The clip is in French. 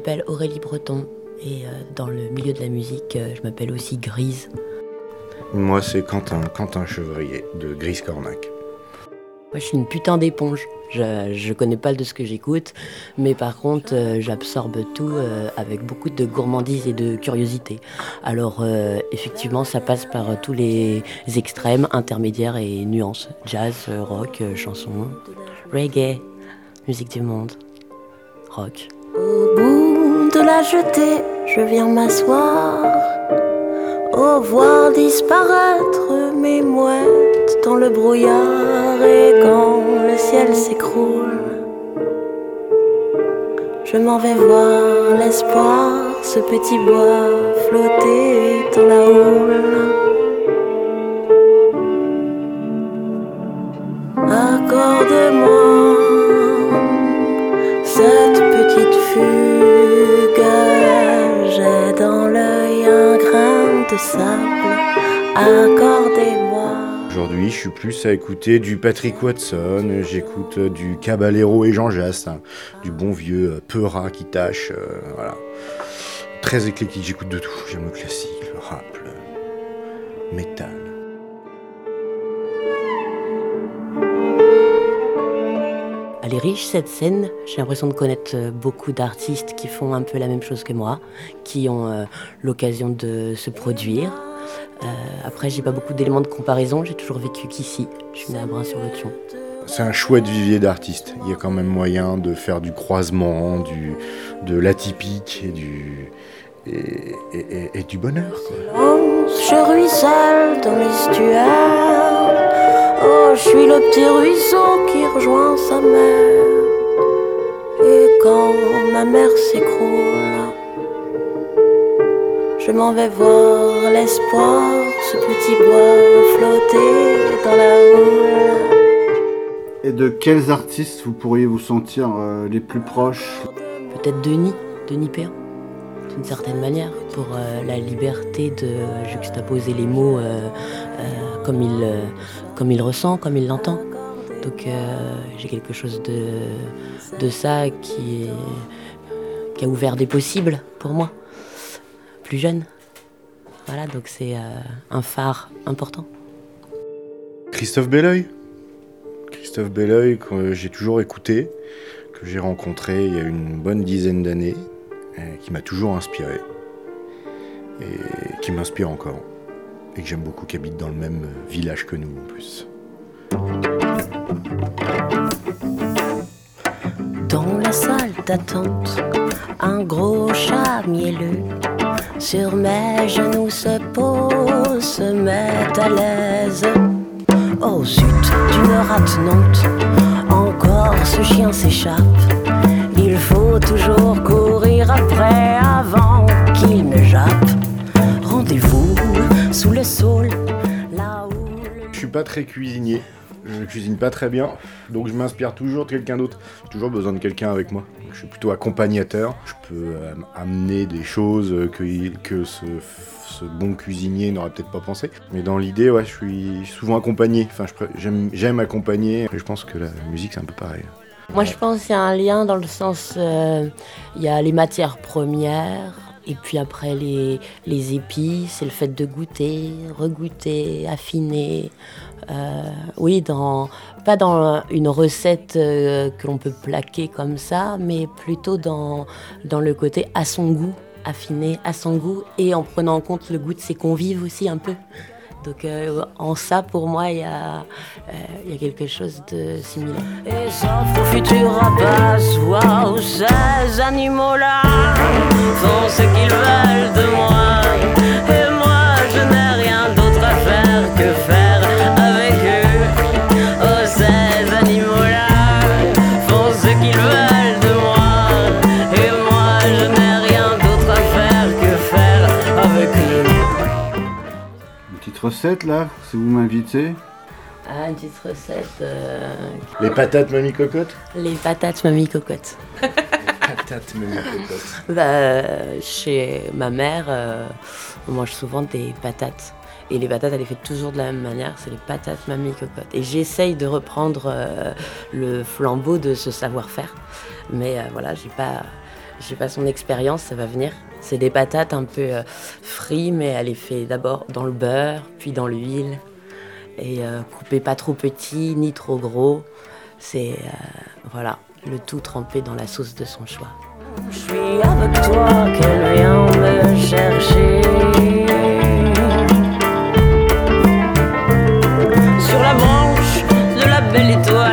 m'appelle Aurélie Breton et euh, dans le milieu de la musique, euh, je m'appelle aussi Grise. Moi, c'est Quentin, Quentin Chevrier de Grise Cornac. Moi, je suis une putain d'éponge. Je, je connais pas de ce que j'écoute, mais par contre, euh, j'absorbe tout euh, avec beaucoup de gourmandise et de curiosité. Alors, euh, effectivement, ça passe par euh, tous les extrêmes, intermédiaires et nuances. Jazz, rock, euh, chanson, reggae, musique du monde, rock. Au bout la jetée, je viens m'asseoir. Au voir disparaître mes mouettes dans le brouillard et quand le ciel s'écroule, je m'en vais voir l'espoir, ce petit bois flotter dans la houle. Accorde-moi cette sable. Accordez-moi. Aujourd'hui, je suis plus à écouter du Patrick Watson, j'écoute du Caballero et Jean Jass, hein, du bon vieux euh, Peura qui tâche, euh, voilà. Très éclectique, j'écoute de tout. J'aime le classique, riche cette scène. J'ai l'impression de connaître euh, beaucoup d'artistes qui font un peu la même chose que moi, qui ont euh, l'occasion de se produire. Euh, après, j'ai pas beaucoup d'éléments de comparaison. J'ai toujours vécu qu'ici. Je suis née à Brin-sur-le-Thion. C'est un chouette vivier d'artistes. Il y a quand même moyen de faire du croisement, du, de l'atypique et du, et, et- et- et du bonheur. Quoi. Je ruisselle dans l'estuaire. Je suis le petit ruisseau qui rejoint sa mère. Et quand ma mère s'écroule, je m'en vais voir l'espoir, ce petit bois flotter dans la houle. Et de quels artistes vous pourriez vous sentir euh, les plus proches? Peut-être Denis, Denis Péan, d'une certaine manière, pour euh, la liberté de juxtaposer les mots euh, euh, comme, il, comme il ressent, comme il l'entend. Donc j'ai quelque chose de, de ça qui, qui a ouvert des possibles pour moi, plus jeune. Voilà, donc c'est un phare important. Christophe Belleuil Christophe Belleuil, que j'ai toujours écouté, que j'ai rencontré il y a une bonne dizaine d'années, qui m'a toujours inspiré, et qui m'inspire encore, et que j'aime beaucoup, qui habite dans le même village que nous en plus. Dans la salle d'attente, un gros chat mielleux sur mes genoux se pose, se met à l'aise. Oh zut, d'une rate Nantes, encore ce chien s'échappe. Il faut toujours courir suis pas très cuisinier, je cuisine pas très bien, donc je m'inspire toujours de quelqu'un d'autre. J'ai toujours besoin de quelqu'un avec moi. Je suis plutôt accompagnateur. Je peux euh, amener des choses que, ce, bon cuisinier n'aurait peut-être pas pensé. Mais dans l'idée, ouais, je suis souvent accompagné. Enfin, j'aime accompagner. Et je pense que la musique, c'est un peu pareil. Moi, je pense qu'il y a un lien dans le sens, euh, il y a les matières premières, et puis après les, les épices, c'est le fait de goûter, regoûter, affiner. Euh, oui, dans, pas dans une recette euh, que l'on peut plaquer comme ça, mais plutôt dans, dans le côté à son goût, affiner à son goût, et en prenant en compte le goût de ses convives aussi un peu. Donc euh, en ça, pour moi, il y, a, euh, y a quelque chose de similaire. Et s'offre au futur abat-joie où ces animaux-là font ce qu'ils veulent recette là, si vous m'invitez Ah, une petite recette. euh, Les patates mamie cocotte les patates mamie cocotte. Patates mamie cocotte. Bah, chez ma mère, euh, on mange souvent des patates. Et les patates, elle les fait toujours de la même manière, c'est les patates mamie cocotte. Et j'essaye de reprendre euh, le flambeau de ce savoir-faire. Mais euh, voilà, j'ai pas, je sais pas son expérience, ça va venir. C'est des patates un peu euh, frites, mais elle est faite d'abord dans le beurre, puis dans l'huile. Et euh, coupée pas trop petit, ni trop gros. C'est, euh, voilà, le tout trempé dans la sauce de son choix. Je suis avec toi, qu'elle vient me chercher? Sur la branche de la belle étoile.